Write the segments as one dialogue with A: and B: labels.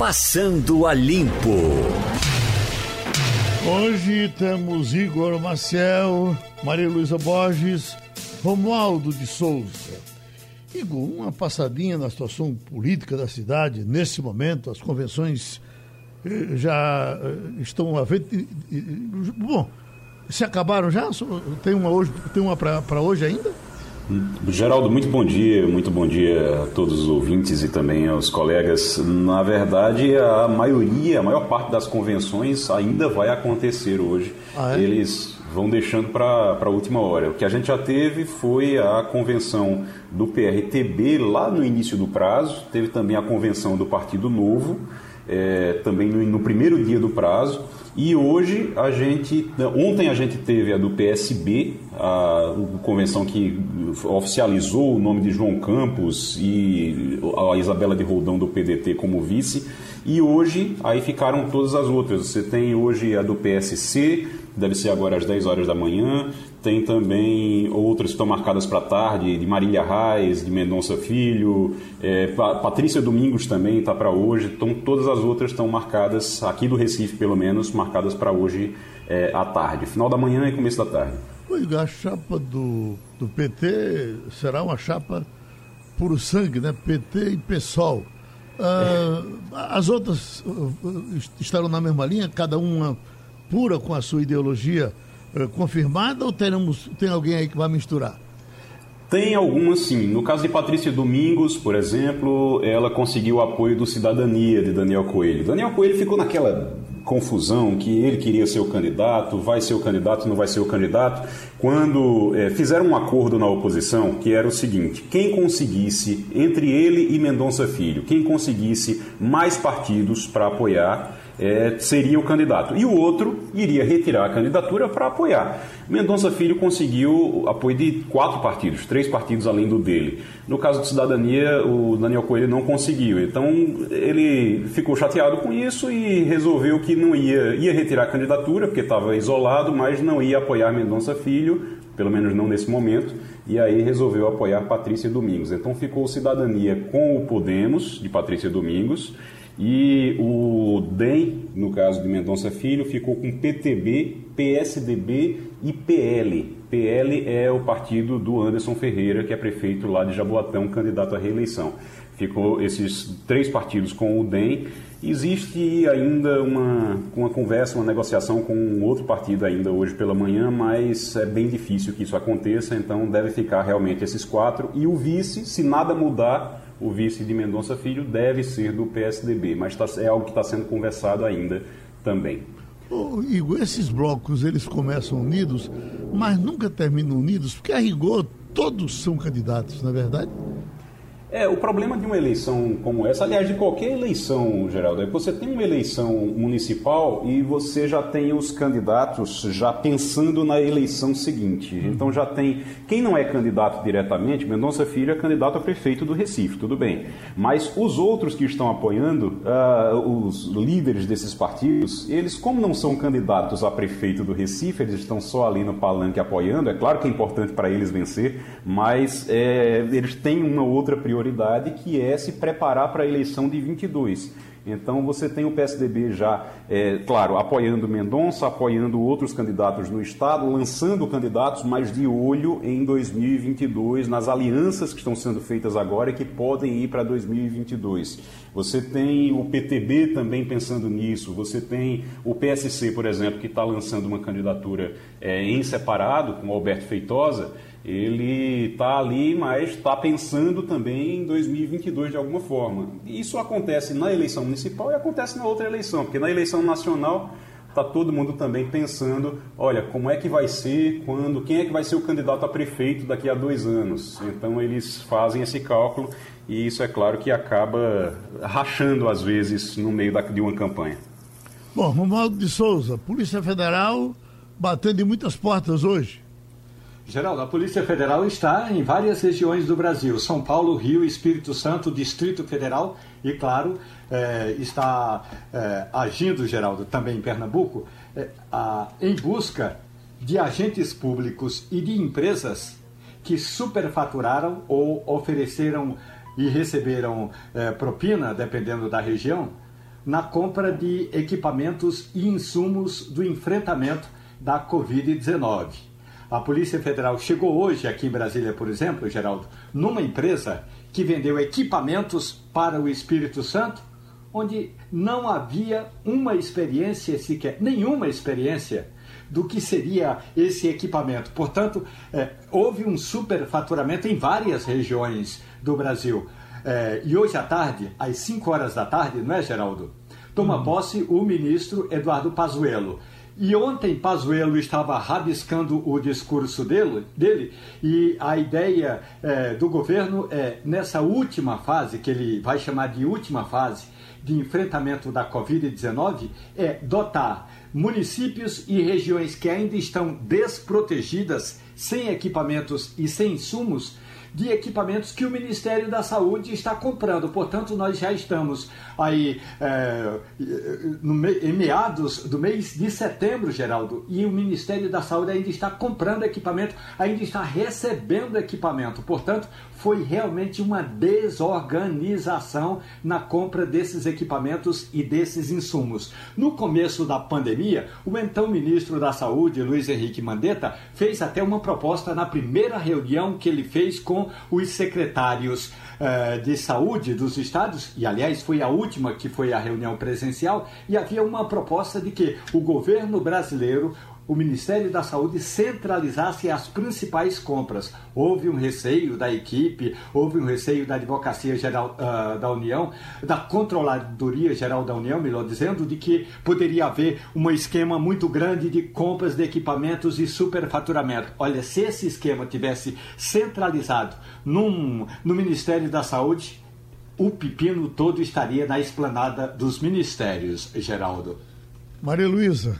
A: Passando a Limpo.
B: Hoje temos Igor Maciel, Maria Luísa Borges, Romualdo de Souza. Igor, uma passadinha na situação política da cidade, nesse momento, as convenções eh, já eh, estão a ver. Bom, se acabaram já? Tem uma, hoje, tem uma para hoje ainda?
C: Geraldo, muito bom dia, muito bom dia a todos os ouvintes e também aos colegas. Na verdade, a maioria, a maior parte das convenções ainda vai acontecer hoje. Ah, é? Eles vão deixando para a última hora. O que a gente já teve foi a convenção do PRTB lá no início do prazo, teve também a convenção do Partido Novo, é, também no, no primeiro dia do prazo. E hoje a gente, ontem a gente teve a do PSB, a, a convenção que oficializou o nome de João Campos e a Isabela de Roldão do PDT como vice. E hoje aí ficaram todas as outras. Você tem hoje a do PSC, deve ser agora às 10 horas da manhã. Tem também outras que estão marcadas para tarde, de Marília Reis, de Mendonça Filho, é, Patrícia Domingos também está para hoje. Então todas as outras estão marcadas, aqui do Recife pelo menos, marcadas para hoje é, à tarde. Final da manhã e começo da tarde.
B: A chapa do, do PT será uma chapa puro sangue, né? PT e PSOL. Ah, as outras uh, estarão na mesma linha, cada uma pura com a sua ideologia confirmada ou teremos, tem alguém aí que vai misturar?
C: Tem algumas sim. No caso de Patrícia Domingos, por exemplo, ela conseguiu o apoio do Cidadania de Daniel Coelho. Daniel Coelho ficou naquela confusão que ele queria ser o candidato, vai ser o candidato, não vai ser o candidato, quando é, fizeram um acordo na oposição que era o seguinte: quem conseguisse, entre ele e Mendonça Filho, quem conseguisse mais partidos para apoiar é, seria o candidato. E o outro iria retirar a candidatura para apoiar. Mendonça Filho conseguiu apoio de quatro partidos, três partidos além do dele. No caso de cidadania, o Daniel Coelho não conseguiu. Então ele ficou chateado com isso e resolveu que não ia, ia retirar a candidatura, porque estava isolado, mas não ia apoiar Mendonça Filho, pelo menos não nesse momento, e aí resolveu apoiar Patrícia Domingos. Então ficou cidadania com o Podemos, de Patrícia Domingos, e o DEM, no caso de Mendonça Filho, ficou com PTB, PSDB e PL. PL é o partido do Anderson Ferreira, que é prefeito lá de Jaboatão, candidato à reeleição. Ficou esses três partidos com o DEM. Existe ainda uma, uma conversa, uma negociação com um outro partido ainda hoje pela manhã, mas é bem difícil que isso aconteça, então deve ficar realmente esses quatro. E o vice, se nada mudar, o vice de Mendonça Filho deve ser do PSDB, mas tá, é algo que está sendo conversado ainda também.
B: Oh, Igor, esses blocos eles começam unidos, mas nunca terminam unidos, porque a rigor todos são candidatos, não é verdade?
C: É, o problema de uma eleição como essa, aliás, de qualquer eleição, Geraldo, é que você tem uma eleição municipal e você já tem os candidatos já pensando na eleição seguinte. Então já tem. Quem não é candidato diretamente, Mendonça Filho é candidato a prefeito do Recife, tudo bem. Mas os outros que estão apoiando, uh, os líderes desses partidos, eles, como não são candidatos a prefeito do Recife, eles estão só ali no palanque apoiando. É claro que é importante para eles vencer, mas é, eles têm uma outra prioridade prioridade, que é se preparar para a eleição de 22. Então você tem o PSDB já, é, claro, apoiando Mendonça, apoiando outros candidatos no Estado, lançando candidatos, mas de olho em 2022, nas alianças que estão sendo feitas agora e que podem ir para 2022. Você tem o PTB também pensando nisso, você tem o PSC, por exemplo, que está lançando uma candidatura é, em separado com o Alberto Feitosa ele está ali, mas está pensando também em 2022 de alguma forma. Isso acontece na eleição municipal e acontece na outra eleição, porque na eleição nacional está todo mundo também pensando, olha, como é que vai ser, quando, quem é que vai ser o candidato a prefeito daqui a dois anos. Então eles fazem esse cálculo e isso é claro que acaba rachando às vezes no meio da, de uma campanha.
B: Bom, Romualdo de Souza, Polícia Federal batendo em muitas portas hoje.
D: Geraldo, a Polícia Federal está em várias regiões do Brasil: São Paulo, Rio, Espírito Santo, Distrito Federal e, claro, é, está é, agindo, Geraldo, também em Pernambuco, é, a, em busca de agentes públicos e de empresas que superfaturaram ou ofereceram e receberam propina, dependendo da região, na compra de equipamentos e insumos do enfrentamento da Covid-19. A Polícia Federal chegou hoje aqui em Brasília, por exemplo, Geraldo, numa empresa que vendeu equipamentos para o Espírito Santo, onde não havia uma experiência sequer, nenhuma experiência do que seria esse equipamento. Portanto, é, houve um superfaturamento em várias regiões do Brasil. É, e hoje à tarde, às 5 horas da tarde, não é, Geraldo? Toma hum. posse o ministro Eduardo Pazuello. E ontem Pazuello estava rabiscando o discurso dele, dele e a ideia é, do governo é, nessa última fase, que ele vai chamar de última fase de enfrentamento da Covid-19, é dotar municípios e regiões que ainda estão desprotegidas, sem equipamentos e sem insumos, de equipamentos que o Ministério da Saúde está comprando. Portanto, nós já estamos aí é, no, em meados do mês de setembro, Geraldo, e o Ministério da Saúde ainda está comprando equipamento, ainda está recebendo equipamento. Portanto, foi realmente uma desorganização na compra desses equipamentos e desses insumos. No começo da pandemia, o então ministro da Saúde, Luiz Henrique Mandetta, fez até uma proposta na primeira reunião que ele fez com os secretários eh, de saúde dos estados, e aliás foi a última que foi a reunião presencial, e havia uma proposta de que o governo brasileiro o Ministério da Saúde centralizasse as principais compras. Houve um receio da equipe, houve um receio da Advocacia Geral uh, da União, da Controladoria Geral da União, melhor dizendo, de que poderia haver um esquema muito grande de compras de equipamentos e superfaturamento. Olha, se esse esquema tivesse centralizado num, no Ministério da Saúde, o pepino todo estaria na esplanada dos ministérios, Geraldo.
B: Maria Luísa,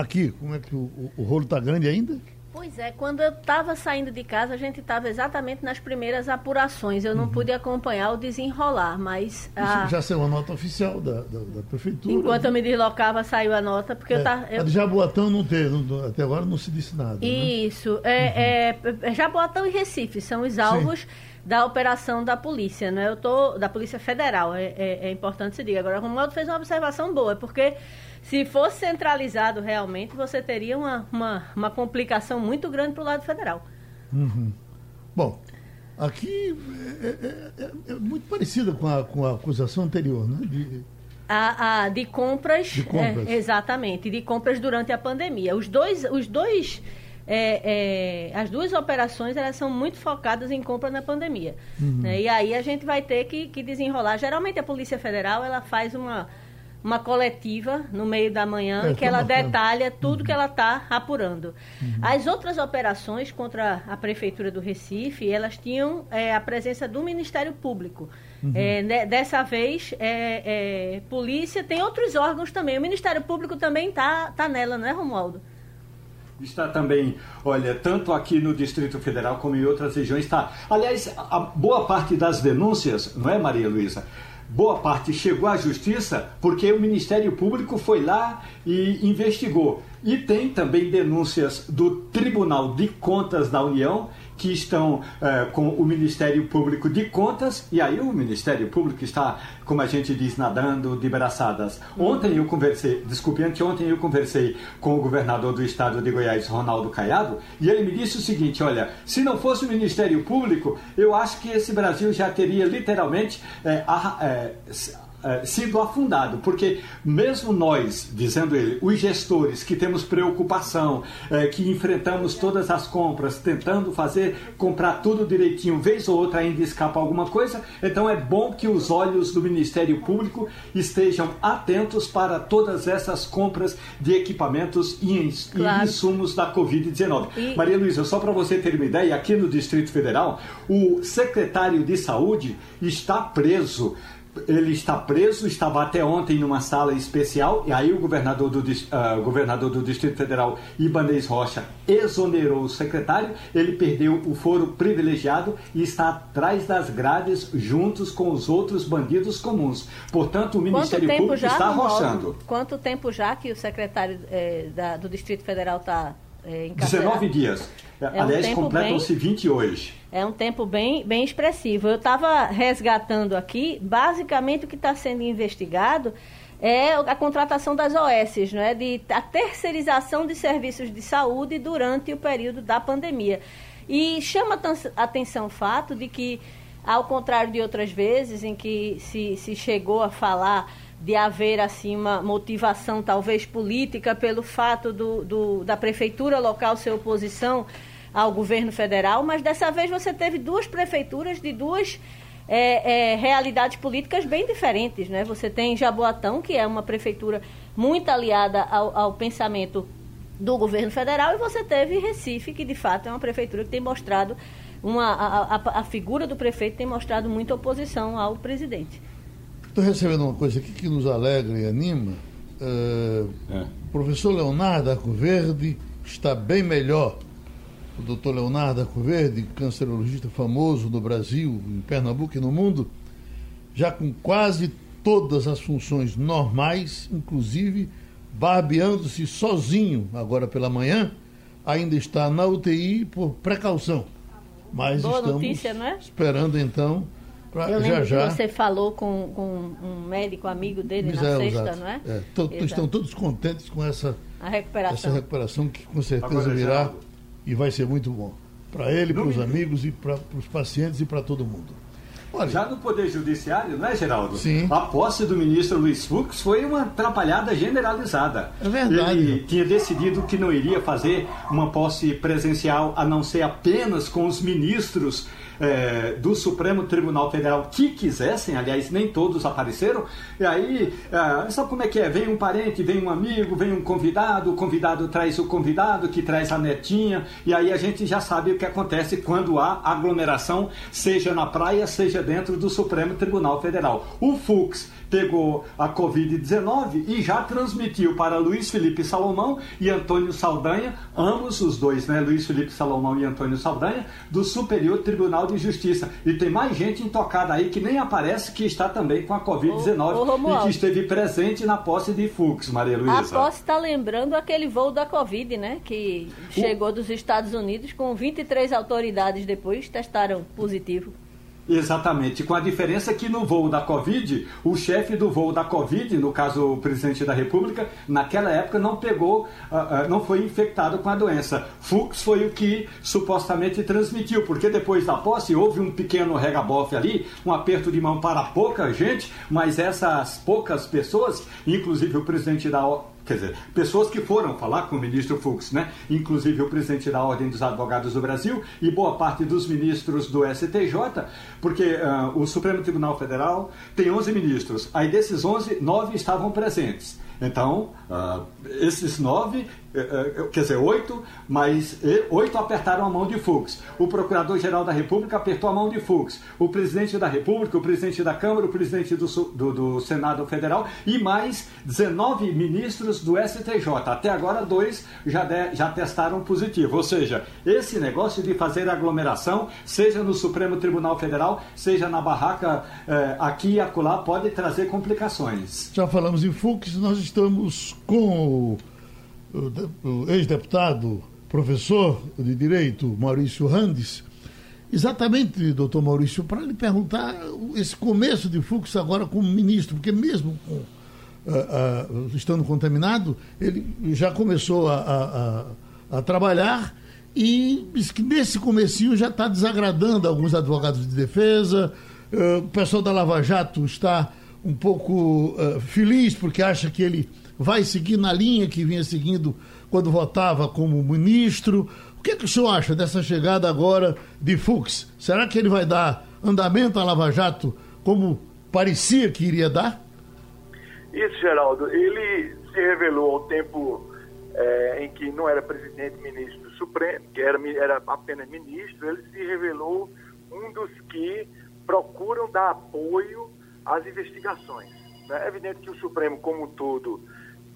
B: Aqui, como é que o, o, rolo está grande ainda?
E: Pois é, quando eu estava saindo de casa, a gente estava exatamente nas primeiras apurações. Eu não uhum. pude acompanhar o desenrolar, mas.
B: A... Já saiu a nota oficial da, da, da prefeitura.
E: Enquanto né? eu me deslocava, saiu a nota, porque é, eu estava. Eu...
B: A de Jaboatão não teve, não, até agora não se disse nada. Né?
E: Isso. Né? É, uhum. é, Jaboatão e Recife são os alvos. Sim da operação da polícia, não é? Eu tô da polícia federal, é, é, é importante se diga. Agora, o Romualdo fez uma observação boa, porque se fosse centralizado realmente, você teria uma, uma, uma complicação muito grande para o lado federal.
B: Uhum. Bom, aqui é, é, é, é, muito parecida com a, com a acusação anterior, né?
E: De, a, a, de compras, de compras. É, exatamente, de compras durante a pandemia. Os dois, os dois é, é, as duas operações elas são muito focadas em compra na pandemia. Uhum. Né? E aí a gente vai ter que, que desenrolar. Geralmente a Polícia Federal ela faz uma uma coletiva no meio da manhã é, que ela detalha tudo uhum. que ela está apurando. Uhum. As outras operações contra a Prefeitura do Recife, elas tinham é, a presença do Ministério Público. Uhum. É, dessa vez, é, é, polícia, tem outros órgãos também. O Ministério Público também está tá nela, não é, Romualdo?
D: Está também, olha, tanto aqui no Distrito Federal como em outras regiões está. Aliás, a boa parte das denúncias, não é, Maria Luísa? Boa parte chegou à justiça porque o Ministério Público foi lá e investigou. E tem também denúncias do Tribunal de Contas da União que estão é, com o Ministério Público de Contas, e aí o Ministério Público está, como a gente diz, nadando de braçadas. Ontem eu conversei, desculpe, anteontem eu conversei com o governador do estado de Goiás, Ronaldo Caiado, e ele me disse o seguinte: olha, se não fosse o Ministério Público, eu acho que esse Brasil já teria literalmente é, a, é, é, sido afundado, porque mesmo nós, dizendo ele, os gestores que temos preocupação, é, que enfrentamos todas as compras, tentando fazer comprar tudo direitinho, vez ou outra ainda escapa alguma coisa, então é bom que os olhos do Ministério Público estejam atentos para todas essas compras de equipamentos e, claro. insumos da Covid-19. E... Maria Luísa, só para você ter uma ideia, aqui no Distrito Federal, o secretário de Saúde está preso ele está preso, estava até ontem numa sala especial, e aí o governador do, uh, governador do Distrito Federal, Ibanez Rocha, exonerou o secretário, ele perdeu o foro privilegiado e está atrás das grades juntos com os outros bandidos comuns. Portanto, o Ministério Público já, está arrochando.
E: Quanto tempo já que o secretário eh, da, do Distrito Federal está
D: eh, 19 dias. É Aliás, um completam-se 20 hoje.
E: É um tempo bem, bem expressivo. Eu estava resgatando aqui, basicamente o que está sendo investigado é a contratação das OS, não é? de a terceirização de serviços de saúde durante o período da pandemia. E chama atenção o fato de que, ao contrário de outras vezes em que se, se chegou a falar de haver assim uma motivação talvez política pelo fato do, do, da prefeitura local ser oposição ao governo federal, mas dessa vez você teve duas prefeituras de duas é, é, realidades políticas bem diferentes. Né? Você tem Jaboatão, que é uma prefeitura muito aliada ao, ao pensamento do governo federal, e você teve Recife, que de fato é uma prefeitura que tem mostrado uma, a, a, a figura do prefeito tem mostrado muita oposição ao presidente.
B: Estou recebendo uma coisa aqui que nos alegra e anima. Uh, é. O professor Leonardo Arcoverde está bem melhor o doutor Leonardo Arcoverde, cancerologista famoso no Brasil, em Pernambuco e no mundo, já com quase todas as funções normais, inclusive barbeando-se sozinho agora pela manhã, ainda está na UTI por precaução. Mas Boa estamos notícia, é? esperando então
E: pra, Eu já já. Que você falou com, com, um médico amigo dele na sexta, exato. não é? é
B: to, estão todos contentes com essa recuperação. essa recuperação que com certeza agora, virá e vai ser muito bom. Para ele, para os amigos e para os pacientes e para todo mundo.
D: Olha, Já no Poder Judiciário, não é, Geraldo?
B: Sim.
D: A posse do ministro Luiz Fux foi uma atrapalhada generalizada.
B: É verdade.
D: Ele tinha decidido que não iria fazer uma posse presencial a não ser apenas com os ministros é, do Supremo Tribunal Federal que quisessem, aliás, nem todos apareceram. E aí, é, sabe como é que é? Vem um parente, vem um amigo, vem um convidado, o convidado traz o convidado, que traz a netinha, e aí a gente já sabe o que acontece quando há aglomeração, seja na praia, seja dentro do Supremo Tribunal Federal. O Fux pegou a Covid-19 e já transmitiu para Luiz Felipe Salomão e Antônio Saldanha, ambos os dois, né? Luiz Felipe Salomão e Antônio Saldanha, do Superior Tribunal de Justiça. E tem mais gente intocada aí que nem aparece que está também com a Covid-19 e que esteve presente na posse de Fux, Maria Luísa.
E: A posse está lembrando aquele voo da Covid, né? Que chegou dos Estados Unidos com 23 autoridades depois testaram positivo.
D: Exatamente, com a diferença que no voo da Covid, o chefe do voo da Covid, no caso o presidente da República, naquela época não pegou, uh, uh, não foi infectado com a doença. Fux foi o que supostamente transmitiu, porque depois da posse houve um pequeno regabofe ali, um aperto de mão para pouca gente, mas essas poucas pessoas, inclusive o presidente da quer dizer, pessoas que foram falar com o ministro Fux, né? inclusive o presidente da Ordem dos Advogados do Brasil e boa parte dos ministros do STJ, porque uh, o Supremo Tribunal Federal tem 11 ministros, aí desses 11, nove estavam presentes. Então, uh, esses nove, quer dizer, oito, mas oito apertaram a mão de Fux. O Procurador-Geral da República apertou a mão de Fux. O Presidente da República, o Presidente da Câmara, o Presidente do, do, do Senado Federal e mais 19 ministros do STJ. Até agora, dois já, de, já testaram positivo. Ou seja, esse negócio de fazer aglomeração, seja no Supremo Tribunal Federal, seja na barraca eh, aqui e acolá, pode trazer complicações.
B: Já falamos em Fux, nós estamos com o, ex-deputado, professor de Direito, Maurício Randes. Exatamente, doutor Maurício, para lhe perguntar esse começo de Fux agora como ministro, porque mesmo com, uh, uh, estando contaminado, ele já começou a, a, a trabalhar e nesse comecinho já está desagradando alguns advogados de defesa, uh, o pessoal da Lava Jato está um pouco uh, feliz porque acha que ele vai seguir na linha que vinha seguindo quando votava como ministro. O que, é que o senhor acha dessa chegada agora de Fux? Será que ele vai dar andamento à Lava Jato como parecia que iria dar?
F: Isso, Geraldo. Ele se revelou ao tempo é, em que não era presidente ministro do Supremo, que era, era apenas ministro, ele se revelou um dos que procuram dar apoio as investigações. Né? É evidente que o Supremo, como um todo,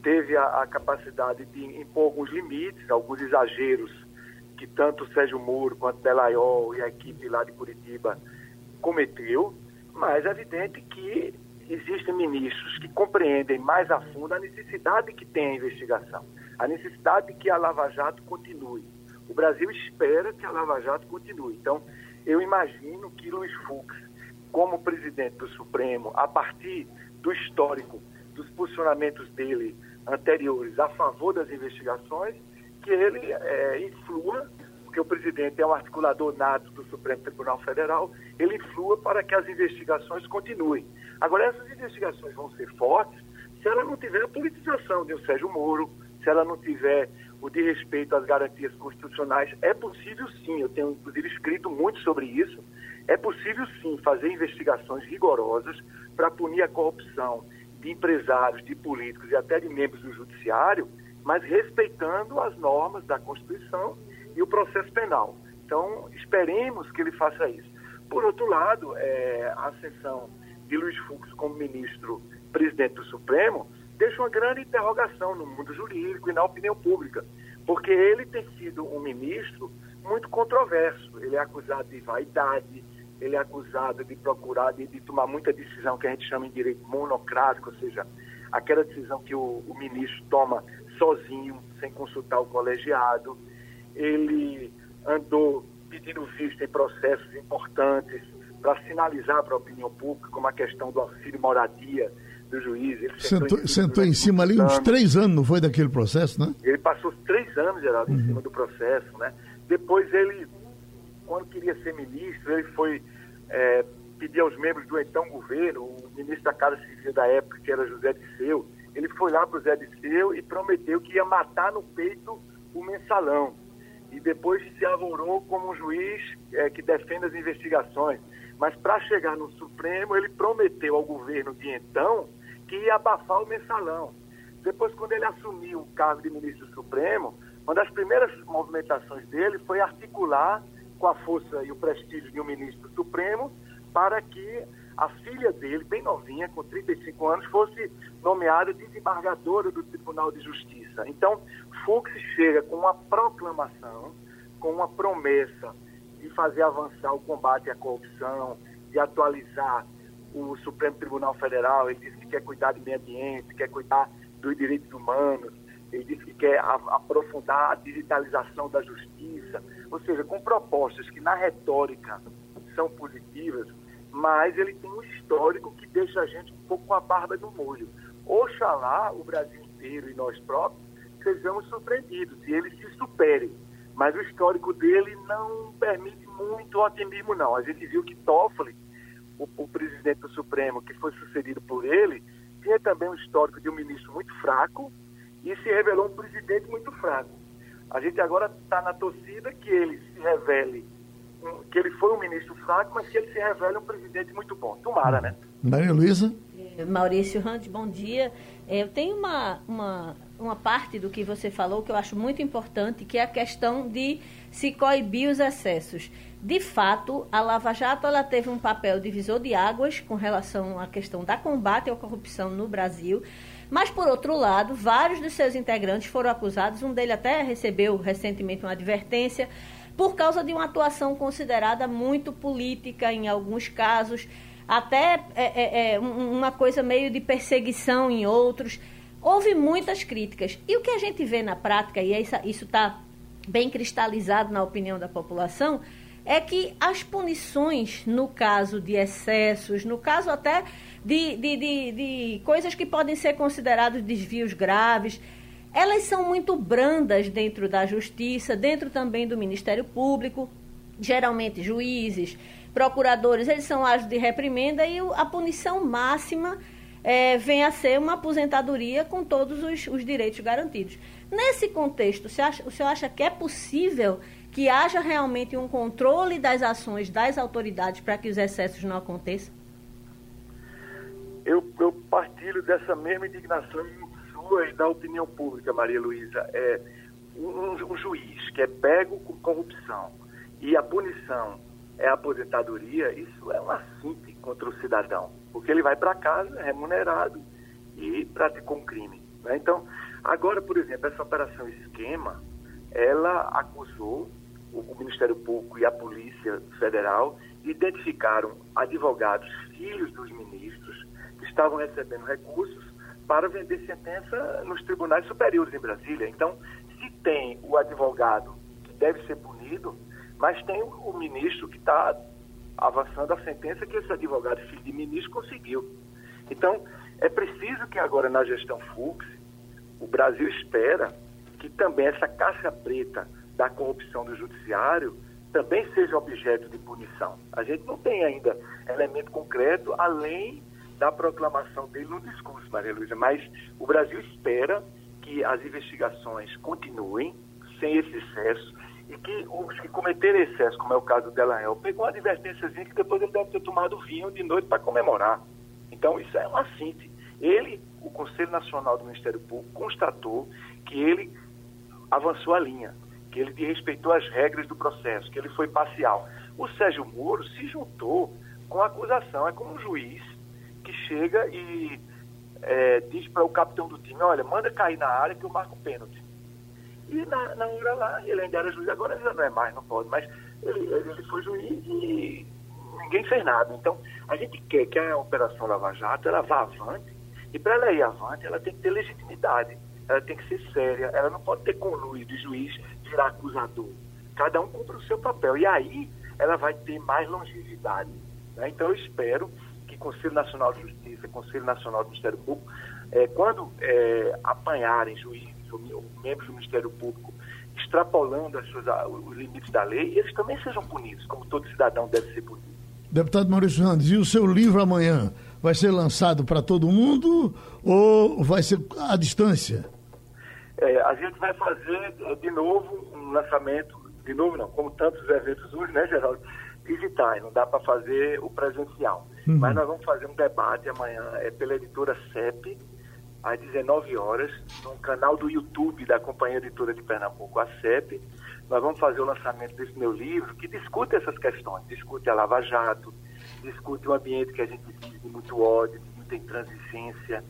F: teve a, a capacidade de impor alguns limites, alguns exageros que tanto Sérgio Moro quanto Delaiol e a equipe lá de Curitiba cometeu, mas é evidente que existem ministros que compreendem mais a fundo a necessidade que tem a investigação, a necessidade de que a Lava Jato continue. O Brasil espera que a Lava Jato continue. Então, eu imagino que Luiz Fux como presidente do Supremo, a partir do histórico dos posicionamentos dele anteriores a favor das investigações, que ele é, influa, porque o presidente é um articulador nato do Supremo Tribunal Federal, ele influa para que as investigações continuem. Agora, essas investigações vão ser fortes se ela não tiver a politização de um Sérgio Moro, se ela não tiver o de respeito às garantias constitucionais. É possível sim, eu tenho inclusive escrito muito sobre isso, é possível sim fazer investigações rigorosas para punir a corrupção de empresários, de políticos e até de membros do judiciário, mas respeitando as normas da Constituição e o processo penal. Então, esperemos que ele faça isso. Por outro lado, é, a ascensão de Luiz Fux como ministro presidente do Supremo deixa uma grande interrogação no mundo jurídico e na opinião pública, porque ele tem sido um ministro muito controverso. Ele é acusado de vaidade, ele é acusado de procurar, de, de tomar muita decisão que a gente chama em direito monocrático, ou seja, aquela decisão que o, o ministro toma sozinho, sem consultar o colegiado. Ele andou pedindo vista em processos importantes para sinalizar para a opinião pública, como a questão do auxílio moradia, do juiz. Ele
B: sentou, sentou, em, sentou em cima ali uns três anos, não foi daquele processo, né?
F: Ele passou três anos, Geraldo, uhum. em cima do processo, né? Depois ele, quando queria ser ministro, ele foi é, pedir aos membros do então governo, o ministro da Casa Civil da época, que era José Disseu, ele foi lá para o Zé Disseu e prometeu que ia matar no peito o mensalão. E depois se avorou como um juiz é, que defende as investigações. Mas para chegar no Supremo, ele prometeu ao governo de então que ia abafar o mensalão. Depois, quando ele assumiu o cargo de ministro supremo, uma das primeiras movimentações dele foi articular com a força e o prestígio de um ministro supremo para que a filha dele, bem novinha, com 35 anos, fosse nomeada desembargadora do Tribunal de Justiça. Então, Fux chega com uma proclamação, com uma promessa de fazer avançar o combate à corrupção, de atualizar o Supremo Tribunal Federal, ele disse que quer cuidar do meio ambiente, quer cuidar dos direitos humanos, ele disse que quer aprofundar a digitalização da justiça, ou seja, com propostas que na retórica são positivas, mas ele tem um histórico que deixa a gente um pouco com a barba no molho. Oxalá o Brasil inteiro e nós próprios sejamos surpreendidos e ele se supere. Mas o histórico dele não permite muito otimismo, não. A gente viu que Toffoli o, o presidente do Supremo, que foi sucedido por ele, tinha também um histórico de um ministro muito fraco e se revelou um presidente muito fraco. A gente agora está na torcida que ele se revele, que ele foi um ministro fraco, mas que ele se revele um presidente muito bom. Tomara, né?
B: Maria Luísa?
E: É, Maurício Rand, bom dia. É, eu tenho uma, uma, uma parte do que você falou que eu acho muito importante, que é a questão de se coibir os excessos. De fato, a Lava Jato ela teve um papel divisor de águas com relação à questão da combate à corrupção no Brasil. Mas, por outro lado, vários dos seus integrantes foram acusados, um deles até recebeu recentemente uma advertência, por causa de uma atuação considerada muito política em alguns casos, até é, é, é uma coisa meio de perseguição em outros. Houve muitas críticas. E o que a gente vê na prática, e isso está bem cristalizado na opinião da população, é que as punições, no caso de excessos, no caso até de, de, de, de coisas que podem ser considerados desvios graves, elas são muito brandas dentro da justiça, dentro também do Ministério Público, geralmente juízes, procuradores, eles são ágeis de reprimenda e a punição máxima é, vem a ser uma aposentadoria com todos os, os direitos garantidos. Nesse contexto, o senhor, acha, o senhor acha que é possível que haja realmente um controle das ações das autoridades para que os excessos não aconteçam?
F: Eu, eu partilho dessa mesma indignação sua e da opinião pública, Maria Luísa. É, um, um juiz que é pego com corrupção e a punição é a aposentadoria, isso é um assunto contra o cidadão, porque ele vai para casa remunerado e praticou um crime. Né? Então, agora, por exemplo, essa operação esquema, ela acusou o Ministério Público e a Polícia Federal identificaram advogados, filhos dos ministros, que estavam recebendo recursos para vender sentença nos tribunais superiores em Brasília. Então, se tem o advogado que deve ser punido, mas tem o ministro que está avançando a sentença que esse advogado, filho de ministro, conseguiu. Então, É preciso que agora na gestão Fux, o Brasil espera que também essa caixa preta da corrupção do judiciário também seja objeto de punição. A gente não tem ainda elemento concreto além da proclamação dele no discurso, Maria Luísa, mas o Brasil espera que as investigações continuem sem esse excesso e que os que cometeram excesso, como é o caso do Delanhel, pegou uma advertênciazinha que depois ele deve ter tomado vinho de noite para comemorar. Então, isso é uma síntese. Ele, o Conselho Nacional do Ministério Público, constatou que ele avançou a linha, que ele desrespeitou as regras do processo, que ele foi parcial. O Sérgio Moro se juntou com a acusação. É como um juiz que chega e é, diz para o capitão do time, olha, manda cair na área que eu marco pênalti. E na, na hora lá, ele ainda era juiz, agora ele já não é mais, não pode, mas ele, ele foi juiz e ninguém fez nada. Então, a gente quer que a Operação Lava Jato ela vá avante, e para ela ir avante, ela tem que ter legitimidade, ela tem que ser séria, ela não pode ter conluio de juiz virar acusador. Cada um cumpre o seu papel. E aí ela vai ter mais longevidade. Né? Então eu espero que Conselho Nacional de Justiça, Conselho Nacional do Ministério Público, é, quando é, apanharem juízes ou, ou, membros do Ministério Público extrapolando as suas, os limites da lei, eles também sejam punidos, como todo cidadão deve ser punido.
B: Deputado Maurício Randes, e o seu livro amanhã vai ser lançado para todo mundo ou vai ser à distância?
F: É, a gente vai fazer é, de novo um lançamento, de novo não, como tantos eventos hoje, né, Geraldo? Digitais, não dá para fazer o presencial. Uhum. Mas nós vamos fazer um debate amanhã, é pela editora CEP, às 19 horas, no canal do YouTube da Companhia Editora de Pernambuco, a CEP. Nós vamos fazer o lançamento desse meu livro, que discute essas questões, discute a Lava Jato, discute um ambiente que a gente vive de muito ódio, de muita intransigência.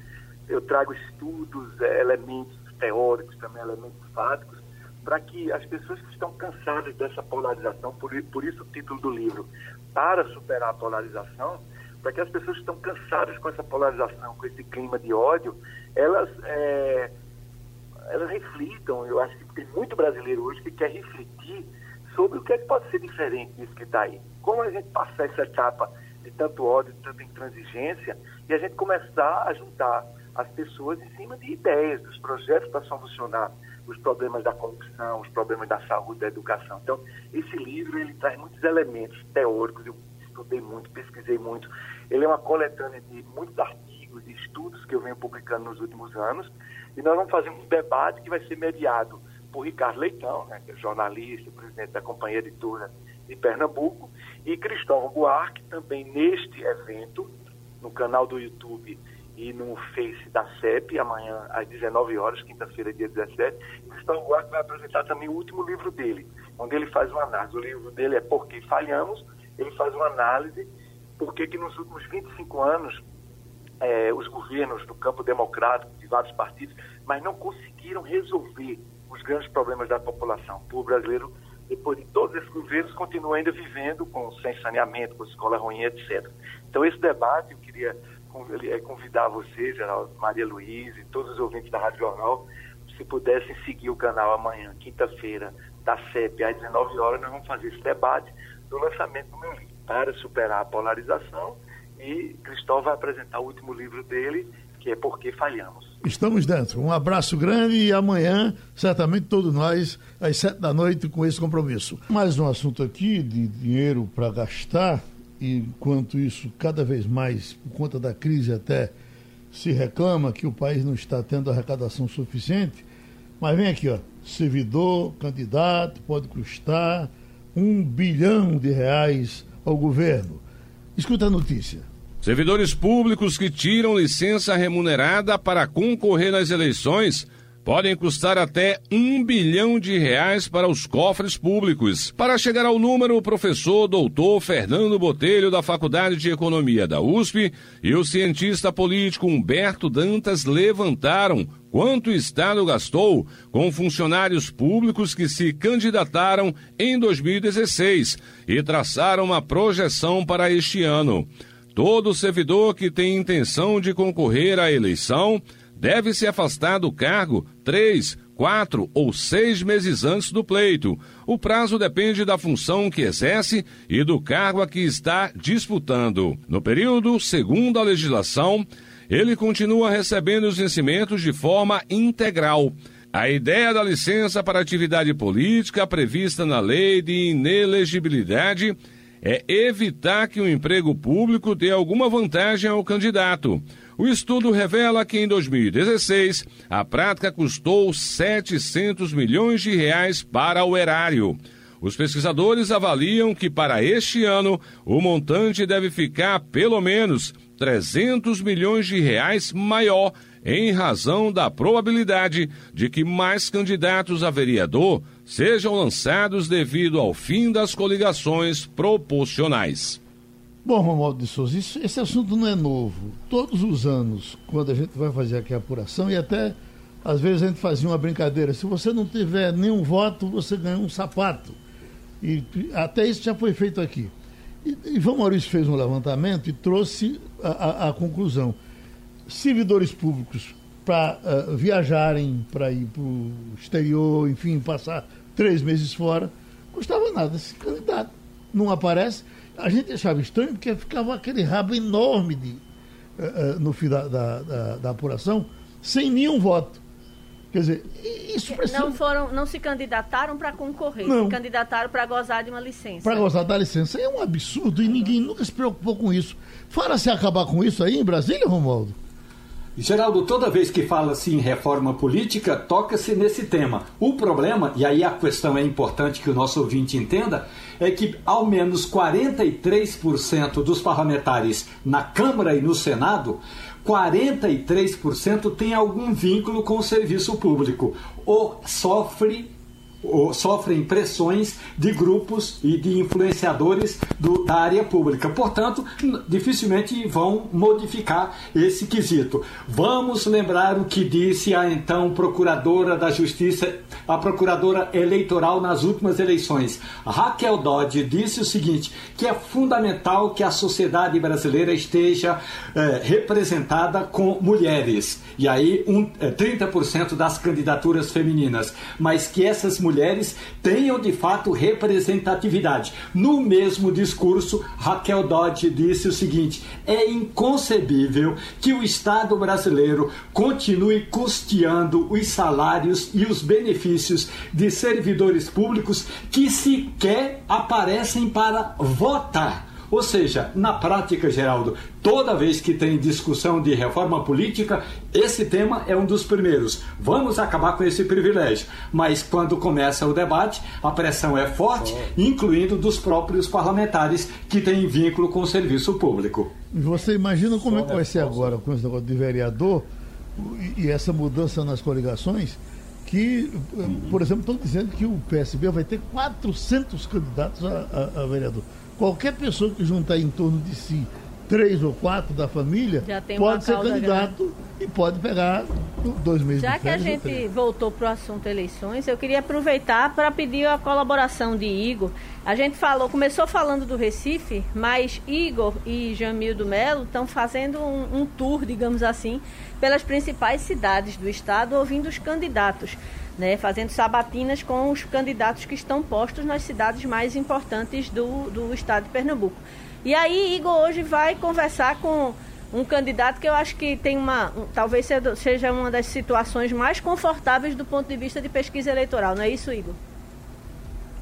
F: Eu trago estudos, elementos teóricos, também elementos fáticos, para que as pessoas que estão cansadas dessa polarização, por, por isso o título do livro, para superar a polarização, para que as pessoas que estão cansadas com essa polarização, com esse clima de ódio, elas, é, elas reflitam. Eu acho que tem muito brasileiro hoje que quer refletir sobre o que, é que pode ser diferente disso que está aí. Como a gente passar essa etapa de tanto ódio, de tanta intransigência, e a gente começar a juntar as pessoas em cima de ideias, dos projetos para solucionar os problemas da corrupção, os problemas da saúde, da educação. Então, esse livro ele traz muitos elementos teóricos, eu estudei muito, pesquisei muito. Ele é uma coletânea de muitos artigos, de estudos que eu venho publicando nos últimos anos, e nós vamos fazer um debate que vai ser mediado por Ricardo Leitão, né, que é jornalista, presidente da Companhia Editora de Pernambuco, e Cristóvão Buarque, também neste evento, no canal do YouTube e no Face da CEP, amanhã às 19 horas, quinta-feira, dia 17. E Gustavo Buarque vai apresentar também o último livro dele, onde ele faz uma análise. O livro dele é Por que Falhamos? Ele faz uma análise por que nos últimos 25 anos é, os governos do campo democrático, de vários partidos, mas não conseguiram resolver os grandes problemas da população. O povo brasileiro, depois de todos esses governos, continua ainda vivendo com sem saneamento, com escola ruim, etc. Então, esse debate, eu queria é convidar você, Geraldo, Maria Luiz e todos os ouvintes da Rádio Jornal, se pudessem seguir o canal amanhã, quinta-feira, da CEP, às 19 horas, nós vamos fazer esse debate do lançamento do meu livro, para superar a polarização. E Cristóvão vai apresentar o último livro dele, que é Por que Falhamos.
B: Estamos dentro. Um abraço grande e amanhã, certamente todos nós, às sete da noite, com esse compromisso. Mais um assunto aqui de dinheiro para gastar e enquanto isso, cada vez mais, por conta da crise até, se reclama que o país não está tendo arrecadação suficiente. Mas vem aqui, ó, servidor, candidato, pode custar um bilhão de reais ao governo. Escuta a notícia.
G: Servidores públicos que tiram licença remunerada para concorrer nas eleições podem custar até um bilhão de reais para os cofres públicos. Para chegar ao número, o professor doutor Fernando Botelho, da Faculdade de Economia da USP, e o cientista político Humberto Dantas levantaram quanto o Estado gastou com funcionários públicos que se candidataram em 2016 e traçaram uma projeção para este ano. Todo servidor que tem intenção de concorrer à eleição deve se afastar do cargo três, quatro ou seis meses antes do pleito. O prazo depende da função que exerce e do cargo a que está disputando. No período, segundo a legislação, ele continua recebendo os vencimentos de forma integral. A ideia da licença para atividade política prevista na lei de inelegibilidade é evitar que o emprego público dê alguma vantagem ao candidato. O estudo revela que em 2016 a prática custou 700 milhões de reais para o erário. Os pesquisadores avaliam que para este ano o montante deve ficar pelo menos 300 milhões de reais maior em razão da probabilidade de que mais candidatos a vereador sejam lançados devido ao fim das coligações proporcionais.
B: Bom, Romualdo de Souza, isso, esse assunto não é novo. Todos os anos, quando a gente vai fazer aqui a apuração, e até às vezes a gente fazia uma brincadeira: se você não tiver nenhum voto, você ganha um sapato. E até isso já foi feito aqui. E Ivan Maurício fez um levantamento e trouxe a, a, a conclusão. Servidores públicos para uh, viajarem, para ir para o exterior, enfim, passar três meses fora, custava nada. Esse candidato não aparece. A gente achava estranho porque ficava aquele rabo enorme de, uh, uh, no fim da, da, da, da apuração, sem nenhum voto. Quer dizer, isso precisa...
E: Não foram, não se candidataram para concorrer, não. se candidataram para gozar de uma licença.
B: Para gozar da licença. É um absurdo e ninguém nunca se preocupou com isso. Fala se acabar com isso aí em Brasília, Romualdo?
D: Geraldo, toda vez que fala-se em reforma política, toca-se nesse tema. O problema, e aí a questão é importante que o nosso ouvinte entenda, é que ao menos 43% dos parlamentares na Câmara e no Senado 43% tem algum vínculo com o serviço público ou sofre sofrem pressões de grupos e de influenciadores do, da área pública. Portanto, dificilmente vão modificar esse quesito. Vamos lembrar o que disse a então procuradora da Justiça, a procuradora eleitoral nas últimas eleições. Raquel Dodge disse o seguinte: que é fundamental que a sociedade brasileira esteja é, representada com mulheres. E aí, um, é, 30% das candidaturas femininas. Mas que essas mulheres mulheres tenham de fato representatividade. No mesmo discurso, Raquel Dodge disse o seguinte: é inconcebível que o Estado brasileiro continue custeando os salários e os benefícios de servidores públicos que sequer aparecem para votar. Ou seja, na prática, Geraldo, toda vez que tem discussão de reforma política, esse tema é um dos primeiros. Vamos acabar com esse privilégio. Mas quando começa o debate, a pressão é forte, incluindo dos próprios parlamentares que têm vínculo com o serviço público.
B: Você imagina como é que vai ser agora com esse negócio de vereador e essa mudança nas coligações? que, por exemplo, estão dizendo que o PSB vai ter 400 candidatos a, a, a vereador. Qualquer pessoa que juntar em torno de si três ou quatro da família pode ser candidato grande. e pode pegar dois meses
E: Já que a gente voltou para o assunto eleições, eu queria aproveitar para pedir a colaboração de Igor. A gente falou, começou falando do Recife, mas Igor e Jamildo Melo estão fazendo um, um tour, digamos assim, pelas principais cidades do estado, ouvindo os candidatos né, fazendo sabatinas com os candidatos que estão postos nas cidades mais importantes do, do estado de Pernambuco. E aí, Igor hoje vai conversar com um candidato que eu acho que tem uma. Um, talvez seja uma das situações mais confortáveis do ponto de vista de pesquisa eleitoral, não é isso, Igor?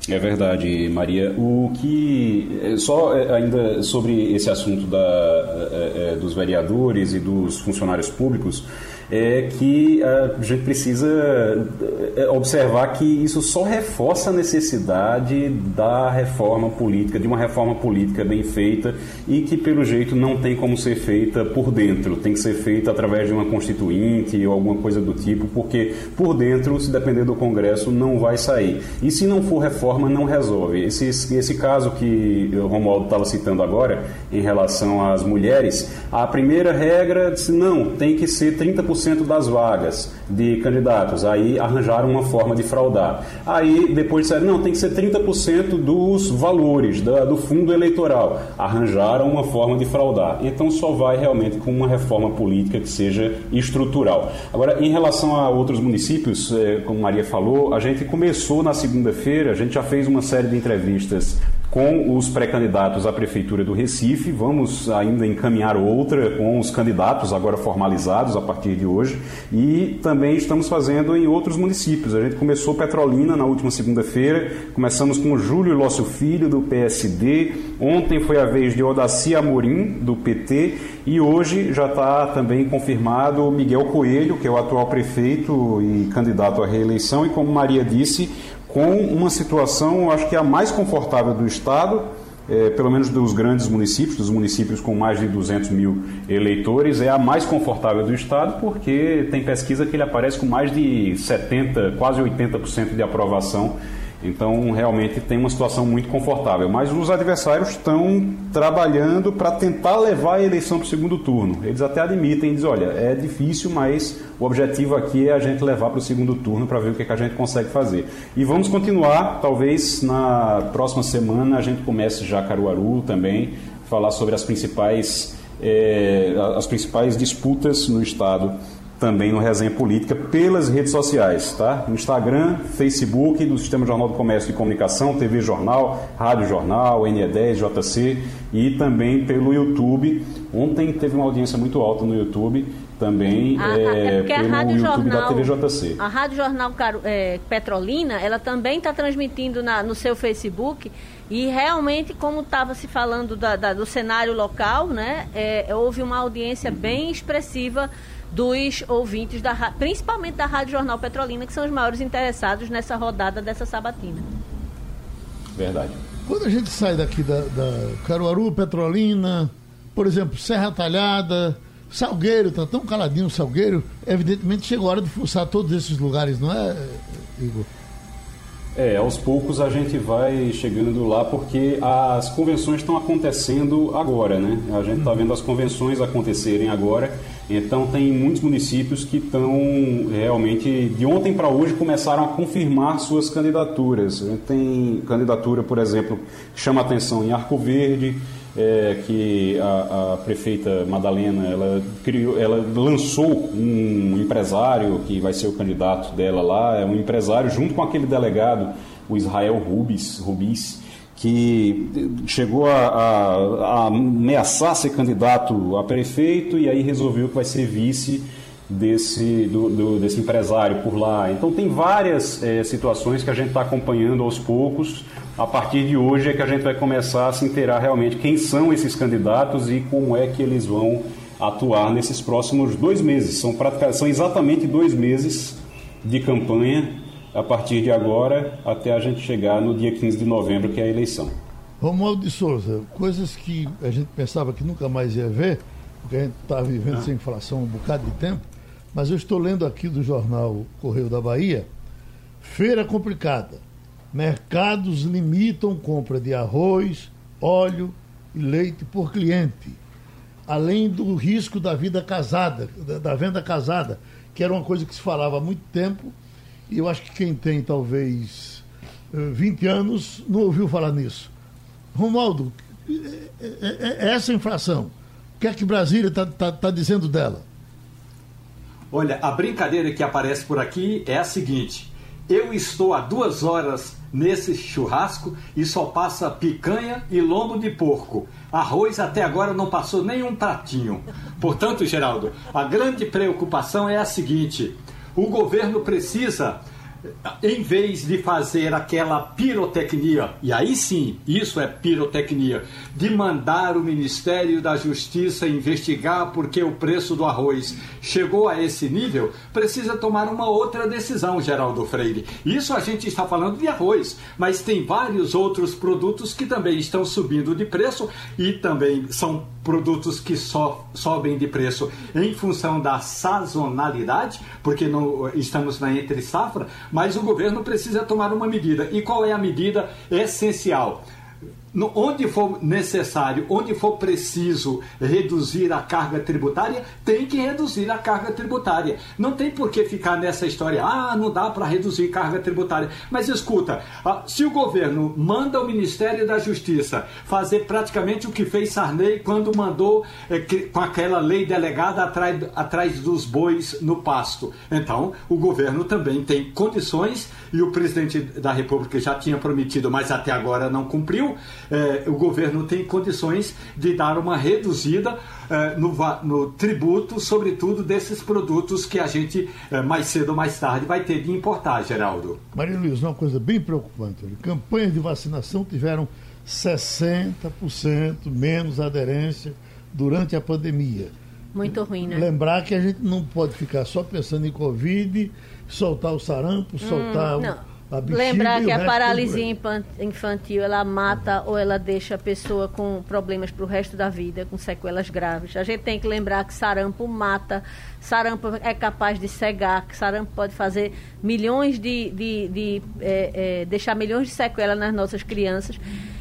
C: É verdade, Maria. O que é, só é, ainda sobre esse assunto da, é, dos vereadores e dos funcionários públicos, é que a gente precisa é, observar que isso só reforça a necessidade da reforma política, de uma reforma política bem feita e que, pelo jeito, não tem como ser feita por dentro, tem que ser feita através de uma constituinte ou alguma coisa do tipo, porque por dentro, se depender do Congresso, não vai sair. E se não for reforma, não resolve. Esse, esse caso que o Romualdo estava citando agora, em relação às mulheres, a primeira regra disse: não, tem que ser 30% 30% das vagas de candidatos. Aí arranjaram uma forma de fraudar. Aí depois disseram, não, tem que ser 30% dos valores da, do fundo eleitoral. Arranjaram uma forma de fraudar. Então só vai realmente com uma reforma política que seja estrutural. Agora, em relação a outros municípios, é, como Maria falou, a gente começou na segunda-feira, a gente já fez uma série de entrevistas com os pré-candidatos à Prefeitura do Recife. Vamos ainda encaminhar outra com os candidatos agora formalizados a partir de hoje. E também estamos fazendo em outros municípios. A gente começou Petrolina na última segunda-feira, começamos com Júlio Lócio Filho, do PSD. Ontem foi a vez de Odaci Amorim, do PT. E hoje já está também confirmado Miguel Coelho, que é o atual prefeito e candidato à reeleição. E como Maria disse, com uma situação, acho que é a mais confortável do Estado, é, pelo menos dos grandes municípios, dos municípios com mais de 200 mil eleitores, é a mais confortável do Estado, porque tem pesquisa que ele aparece com mais de 70%, quase 80% de aprovação então, realmente tem uma situação muito confortável. Mas os adversários estão trabalhando para tentar levar a eleição para o segundo turno. Eles até admitem, dizem: olha, é difícil, mas o objetivo aqui é a gente levar para o segundo turno para ver o que, é que a gente consegue fazer. E vamos continuar, talvez na próxima semana a gente comece já Caruaru também, falar sobre as principais, é, as principais disputas no estado também no Resenha Política pelas redes sociais, tá? Instagram, Facebook, do Sistema Jornal do Comércio e Comunicação, TV Jornal, Rádio Jornal, NE10, JC e também pelo YouTube. Ontem teve uma audiência muito alta no YouTube também
E: a, é, é pelo
C: YouTube
E: Jornal,
C: da TV JC.
E: A Rádio Jornal é, Petrolina, ela também está transmitindo na, no seu Facebook e realmente, como estava se falando da, da, do cenário local, né, é, houve uma audiência bem expressiva dos ouvintes, da, principalmente da Rádio Jornal Petrolina, que são os maiores interessados nessa rodada dessa sabatina.
C: Verdade.
B: Quando a gente sai daqui da, da Caruaru, Petrolina, por exemplo, Serra Talhada, Salgueiro, tá tão caladinho o Salgueiro, evidentemente chegou a hora de fuçar todos esses lugares, não é, Igor?
C: É, aos poucos a gente vai chegando lá porque as convenções estão acontecendo agora, né? A gente está vendo as convenções acontecerem agora, então tem muitos municípios que estão realmente, de ontem para hoje, começaram a confirmar suas candidaturas. Gente tem candidatura, por exemplo, que chama atenção em Arco Verde, é, que a, a, prefeita Madalena ela criou, ela lançou um empresário que vai ser o candidato dela lá, é um empresário junto com aquele delegado, o Israel Rubis, Rubis que chegou a, a, a ameaçar ser candidato a prefeito e aí resolveu que vai ser vice desse, do, do, desse empresário por lá. Então tem várias é, situações que a gente está acompanhando aos poucos a partir de hoje é que a gente vai começar a se inteirar realmente quem são esses candidatos e como é que eles vão atuar nesses próximos dois meses. São, são exatamente dois meses de campanha a partir de agora até a gente chegar no dia 15 de novembro, que é a eleição.
B: Romualdo de Souza, coisas que a gente pensava que nunca mais ia ver, porque a gente está vivendo ah. sem inflação um bocado de tempo, mas eu estou lendo aqui do jornal Correio da Bahia, feira complicada mercados limitam compra de arroz, óleo e leite por cliente, além do risco da vida casada, da venda casada, que era uma coisa que se falava há muito tempo, e eu acho que quem tem talvez 20 eh, anos não ouviu falar nisso. Romualdo, eh, eh, essa inflação, o que é que Brasília está tá, tá dizendo dela?
D: Olha, a brincadeira que aparece por aqui é a seguinte: eu estou há duas horas nesse churrasco e só passa picanha e lombo de porco. Arroz até agora não passou nenhum pratinho. Portanto, Geraldo, a grande preocupação é a seguinte: o governo precisa em vez de fazer aquela pirotecnia, e aí sim, isso é pirotecnia, de mandar o Ministério da Justiça investigar porque o preço do arroz chegou a esse nível, precisa tomar uma outra decisão, Geraldo Freire. Isso a gente está falando de arroz, mas tem vários outros produtos que também estão subindo de preço e também são produtos que so, sobem de preço em função da sazonalidade, porque não estamos na entre safra, mas o governo precisa tomar uma medida. E qual é a medida essencial? No, onde for necessário, onde for preciso reduzir a carga tributária, tem que reduzir a carga tributária. Não tem por que ficar nessa história, ah, não dá para reduzir carga tributária. Mas escuta, ah, se o governo manda o Ministério da Justiça fazer praticamente o que fez Sarney quando mandou eh, com aquela lei delegada atrás, atrás dos bois no pasto, então o governo também tem condições e o presidente da República já tinha prometido, mas até agora não cumpriu eh, o governo tem condições de dar uma reduzida eh, no, no, tributo, sobretudo desses produtos que a gente, eh, mais cedo ou mais tarde, vai ter de importar, Geraldo.
B: Maria Luiz, uma coisa bem preocupante. Campanhas de vacinação tiveram 60% menos aderência durante a pandemia.
E: Muito ruim, né?
B: Lembrar que a gente não pode ficar só pensando em Covid, soltar o sarampo, soltar hum,
E: o Lembrar que a paralisia infantil ela mata ou ela deixa a pessoa com problemas para o resto da vida, com sequelas graves. A gente tem que lembrar que sarampo mata, sarampo é capaz de cegar, que sarampo pode fazer milhões de. de, de é, é, deixar milhões de sequelas nas nossas crianças.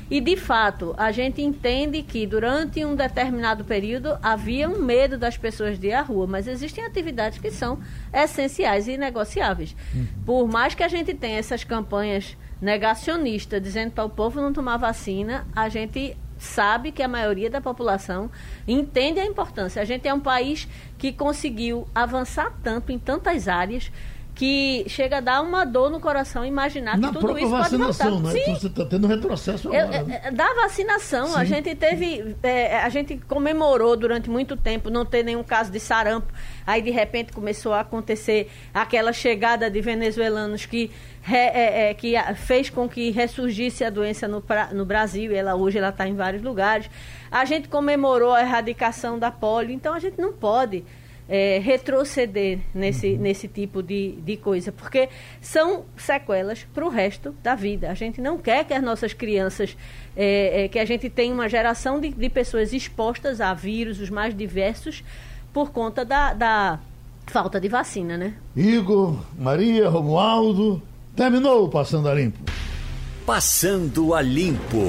E: E, de fato, a gente entende que durante um determinado período havia um medo das pessoas de ir à rua, mas existem atividades que são essenciais e negociáveis. Uhum. Por mais que a gente tenha essas campanhas negacionistas dizendo para o povo não tomar vacina, a gente sabe que a maioria da população entende a importância. A gente é um país que conseguiu avançar tanto em tantas áreas que chega a dar uma dor no coração imaginar
B: Na
E: que tudo isso pode
B: voltar.
E: Né?
B: Sim. Então você está tendo retrocesso agora. Eu,
E: né? Da vacinação, Sim. a gente teve, é, a gente comemorou durante muito tempo não ter nenhum caso de sarampo. Aí de repente começou a acontecer aquela chegada de venezuelanos que é, é, que fez com que ressurgisse a doença no, no Brasil. Ela hoje ela está em vários lugares. A gente comemorou a erradicação da polio. Então a gente não pode é, retroceder nesse, uhum. nesse tipo de, de coisa, porque são sequelas para o resto da vida. A gente não quer que as nossas crianças, é, é, que a gente tenha uma geração de, de pessoas expostas a vírus os mais diversos por conta da, da falta de vacina, né?
B: Igor, Maria, Romualdo, terminou o Passando a Limpo.
A: Passando a Limpo.